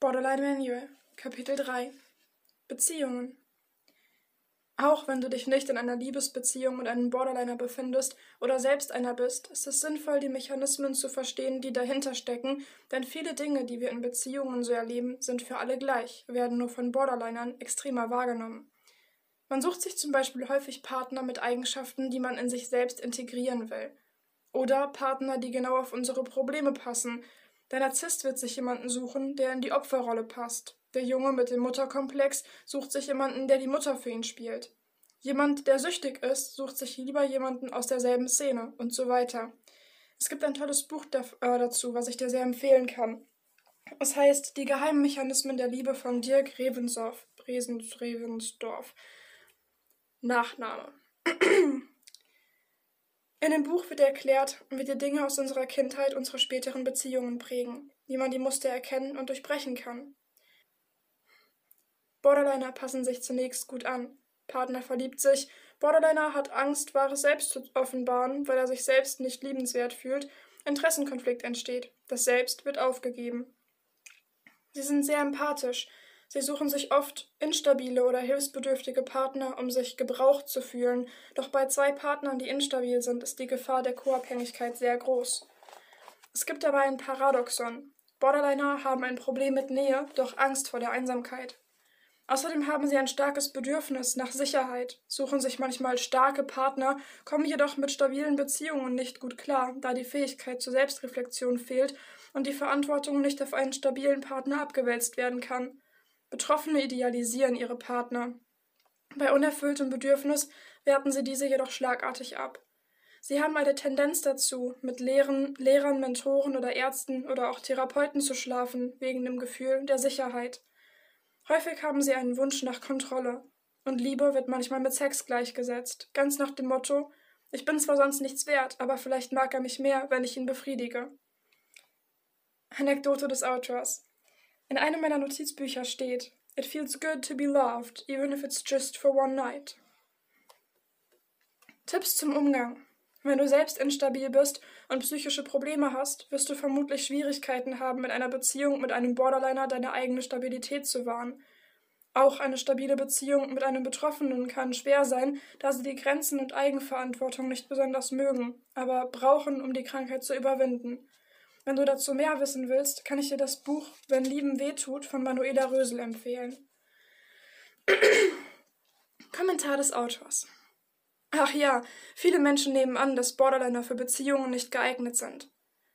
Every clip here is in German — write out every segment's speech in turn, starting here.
Borderline Manual, Kapitel 3 Beziehungen. Auch wenn du dich nicht in einer Liebesbeziehung mit einem Borderliner befindest oder selbst einer bist, ist es sinnvoll, die Mechanismen zu verstehen, die dahinter stecken, denn viele Dinge, die wir in Beziehungen so erleben, sind für alle gleich, werden nur von Borderlinern extremer wahrgenommen. Man sucht sich zum Beispiel häufig Partner mit Eigenschaften, die man in sich selbst integrieren will. Oder Partner, die genau auf unsere Probleme passen, der Narzisst wird sich jemanden suchen, der in die Opferrolle passt. Der Junge mit dem Mutterkomplex sucht sich jemanden, der die Mutter für ihn spielt. Jemand, der süchtig ist, sucht sich lieber jemanden aus derselben Szene und so weiter. Es gibt ein tolles Buch äh, dazu, was ich dir sehr empfehlen kann. Es heißt Die geheimen Mechanismen der Liebe von Dirk Revensdorf. Revensdorf. Nachname. In dem Buch wird erklärt, wie die Dinge aus unserer Kindheit unsere späteren Beziehungen prägen, wie man die Muster erkennen und durchbrechen kann. Borderliner passen sich zunächst gut an. Partner verliebt sich. Borderliner hat Angst, wahres Selbst zu offenbaren, weil er sich selbst nicht liebenswert fühlt. Interessenkonflikt entsteht. Das Selbst wird aufgegeben. Sie sind sehr empathisch, Sie suchen sich oft instabile oder hilfsbedürftige Partner, um sich gebraucht zu fühlen, doch bei zwei Partnern, die instabil sind, ist die Gefahr der Co-Abhängigkeit sehr groß. Es gibt dabei ein Paradoxon. Borderliner haben ein Problem mit Nähe, doch Angst vor der Einsamkeit. Außerdem haben sie ein starkes Bedürfnis nach Sicherheit, suchen sich manchmal starke Partner, kommen jedoch mit stabilen Beziehungen nicht gut klar, da die Fähigkeit zur Selbstreflexion fehlt und die Verantwortung nicht auf einen stabilen Partner abgewälzt werden kann. Betroffene idealisieren ihre Partner. Bei unerfülltem Bedürfnis werten sie diese jedoch schlagartig ab. Sie haben eine Tendenz dazu, mit Lehren, Lehrern, Mentoren oder Ärzten oder auch Therapeuten zu schlafen, wegen dem Gefühl der Sicherheit. Häufig haben sie einen Wunsch nach Kontrolle. Und Liebe wird manchmal mit Sex gleichgesetzt, ganz nach dem Motto, ich bin zwar sonst nichts wert, aber vielleicht mag er mich mehr, wenn ich ihn befriedige. Anekdote des Autors. In einem meiner Notizbücher steht, It feels good to be loved, even if it's just for one night. Tipps zum Umgang. Wenn du selbst instabil bist und psychische Probleme hast, wirst du vermutlich Schwierigkeiten haben, in einer Beziehung mit einem Borderliner deine eigene Stabilität zu wahren. Auch eine stabile Beziehung mit einem Betroffenen kann schwer sein, da sie die Grenzen und Eigenverantwortung nicht besonders mögen, aber brauchen, um die Krankheit zu überwinden. Wenn du dazu mehr wissen willst, kann ich dir das Buch Wenn Lieben wehtut von Manuela Rösel empfehlen. Kommentar des Autors. Ach ja, viele Menschen nehmen an, dass Borderliner für Beziehungen nicht geeignet sind.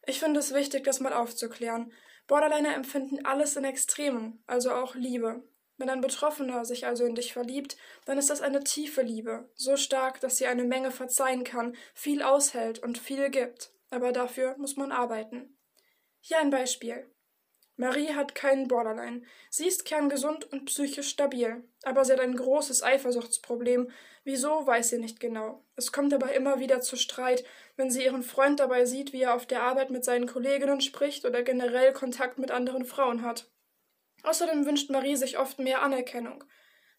Ich finde es wichtig, das mal aufzuklären. Borderliner empfinden alles in Extremen, also auch Liebe. Wenn ein Betroffener sich also in dich verliebt, dann ist das eine tiefe Liebe, so stark, dass sie eine Menge verzeihen kann, viel aushält und viel gibt. Aber dafür muss man arbeiten. Hier ein Beispiel. Marie hat keinen Borderline. Sie ist kerngesund und psychisch stabil, aber sie hat ein großes Eifersuchtsproblem. Wieso, weiß sie nicht genau. Es kommt aber immer wieder zu Streit, wenn sie ihren Freund dabei sieht, wie er auf der Arbeit mit seinen Kolleginnen spricht oder generell Kontakt mit anderen Frauen hat. Außerdem wünscht Marie sich oft mehr Anerkennung.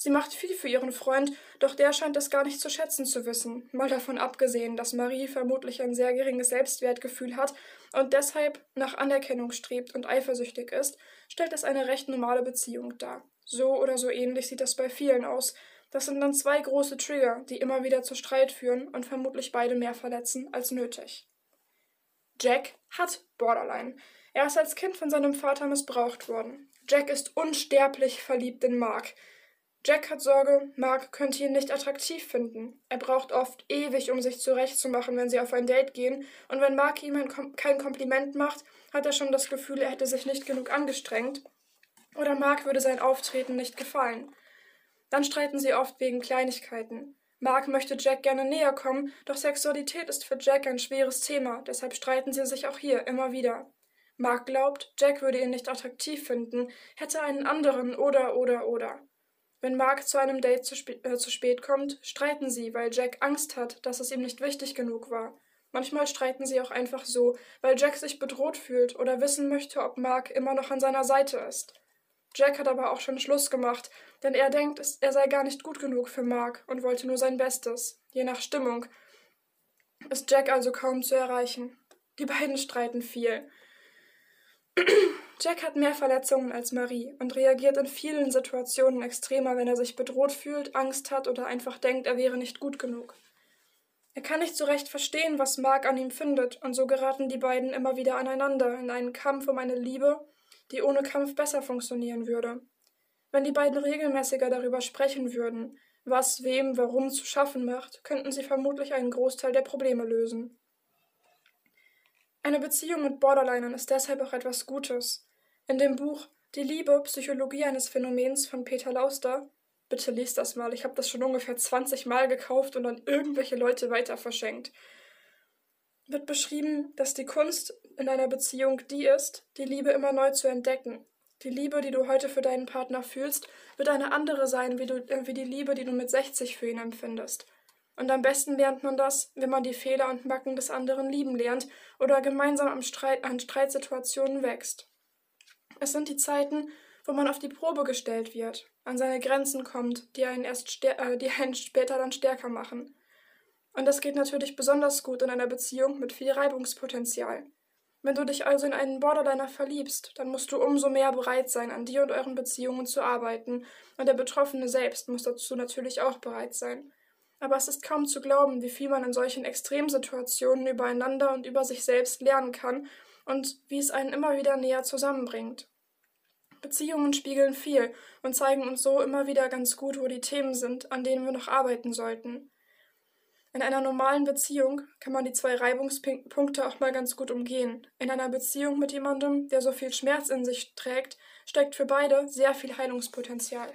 Sie macht viel für ihren Freund, doch der scheint es gar nicht zu schätzen zu wissen, mal davon abgesehen, dass Marie vermutlich ein sehr geringes Selbstwertgefühl hat und deshalb nach Anerkennung strebt und eifersüchtig ist, stellt es eine recht normale Beziehung dar. So oder so ähnlich sieht das bei vielen aus. Das sind dann zwei große Trigger, die immer wieder zu Streit führen und vermutlich beide mehr verletzen als nötig. Jack hat Borderline. Er ist als Kind von seinem Vater missbraucht worden. Jack ist unsterblich verliebt in Mark. Jack hat Sorge, Mark könnte ihn nicht attraktiv finden. Er braucht oft ewig, um sich zurechtzumachen, wenn sie auf ein Date gehen, und wenn Mark ihm Kom kein Kompliment macht, hat er schon das Gefühl, er hätte sich nicht genug angestrengt, oder Mark würde sein Auftreten nicht gefallen. Dann streiten sie oft wegen Kleinigkeiten. Mark möchte Jack gerne näher kommen, doch Sexualität ist für Jack ein schweres Thema, deshalb streiten sie sich auch hier immer wieder. Mark glaubt, Jack würde ihn nicht attraktiv finden, hätte einen anderen oder oder oder. Wenn Mark zu einem Date zu, spä äh, zu spät kommt, streiten sie, weil Jack Angst hat, dass es ihm nicht wichtig genug war. Manchmal streiten sie auch einfach so, weil Jack sich bedroht fühlt oder wissen möchte, ob Mark immer noch an seiner Seite ist. Jack hat aber auch schon Schluss gemacht, denn er denkt, er sei gar nicht gut genug für Mark und wollte nur sein Bestes. Je nach Stimmung ist Jack also kaum zu erreichen. Die beiden streiten viel. Jack hat mehr Verletzungen als Marie und reagiert in vielen Situationen extremer, wenn er sich bedroht fühlt, Angst hat oder einfach denkt, er wäre nicht gut genug. Er kann nicht so recht verstehen, was Mark an ihm findet, und so geraten die beiden immer wieder aneinander in einen Kampf um eine Liebe, die ohne Kampf besser funktionieren würde. Wenn die beiden regelmäßiger darüber sprechen würden, was wem warum zu schaffen macht, könnten sie vermutlich einen Großteil der Probleme lösen. Eine Beziehung mit Borderlinern ist deshalb auch etwas Gutes. In dem Buch Die Liebe, Psychologie eines Phänomens von Peter Lauster Bitte liest das mal. Ich habe das schon ungefähr 20 Mal gekauft und an irgendwelche Leute weiter verschenkt. Wird beschrieben, dass die Kunst in einer Beziehung die ist, die Liebe immer neu zu entdecken. Die Liebe, die du heute für deinen Partner fühlst, wird eine andere sein, wie, du, äh, wie die Liebe, die du mit 60 für ihn empfindest. Und am besten lernt man das, wenn man die Fehler und Macken des anderen lieben lernt oder gemeinsam am Streit, an Streitsituationen wächst. Es sind die Zeiten, wo man auf die Probe gestellt wird, an seine Grenzen kommt, die einen, erst äh, die einen später dann stärker machen. Und das geht natürlich besonders gut in einer Beziehung mit viel Reibungspotenzial. Wenn du dich also in einen Borderliner verliebst, dann musst du umso mehr bereit sein, an dir und euren Beziehungen zu arbeiten, und der Betroffene selbst muss dazu natürlich auch bereit sein. Aber es ist kaum zu glauben, wie viel man in solchen Extremsituationen übereinander und über sich selbst lernen kann und wie es einen immer wieder näher zusammenbringt. Beziehungen spiegeln viel und zeigen uns so immer wieder ganz gut, wo die Themen sind, an denen wir noch arbeiten sollten. In einer normalen Beziehung kann man die zwei Reibungspunkte auch mal ganz gut umgehen. In einer Beziehung mit jemandem, der so viel Schmerz in sich trägt, steckt für beide sehr viel Heilungspotenzial.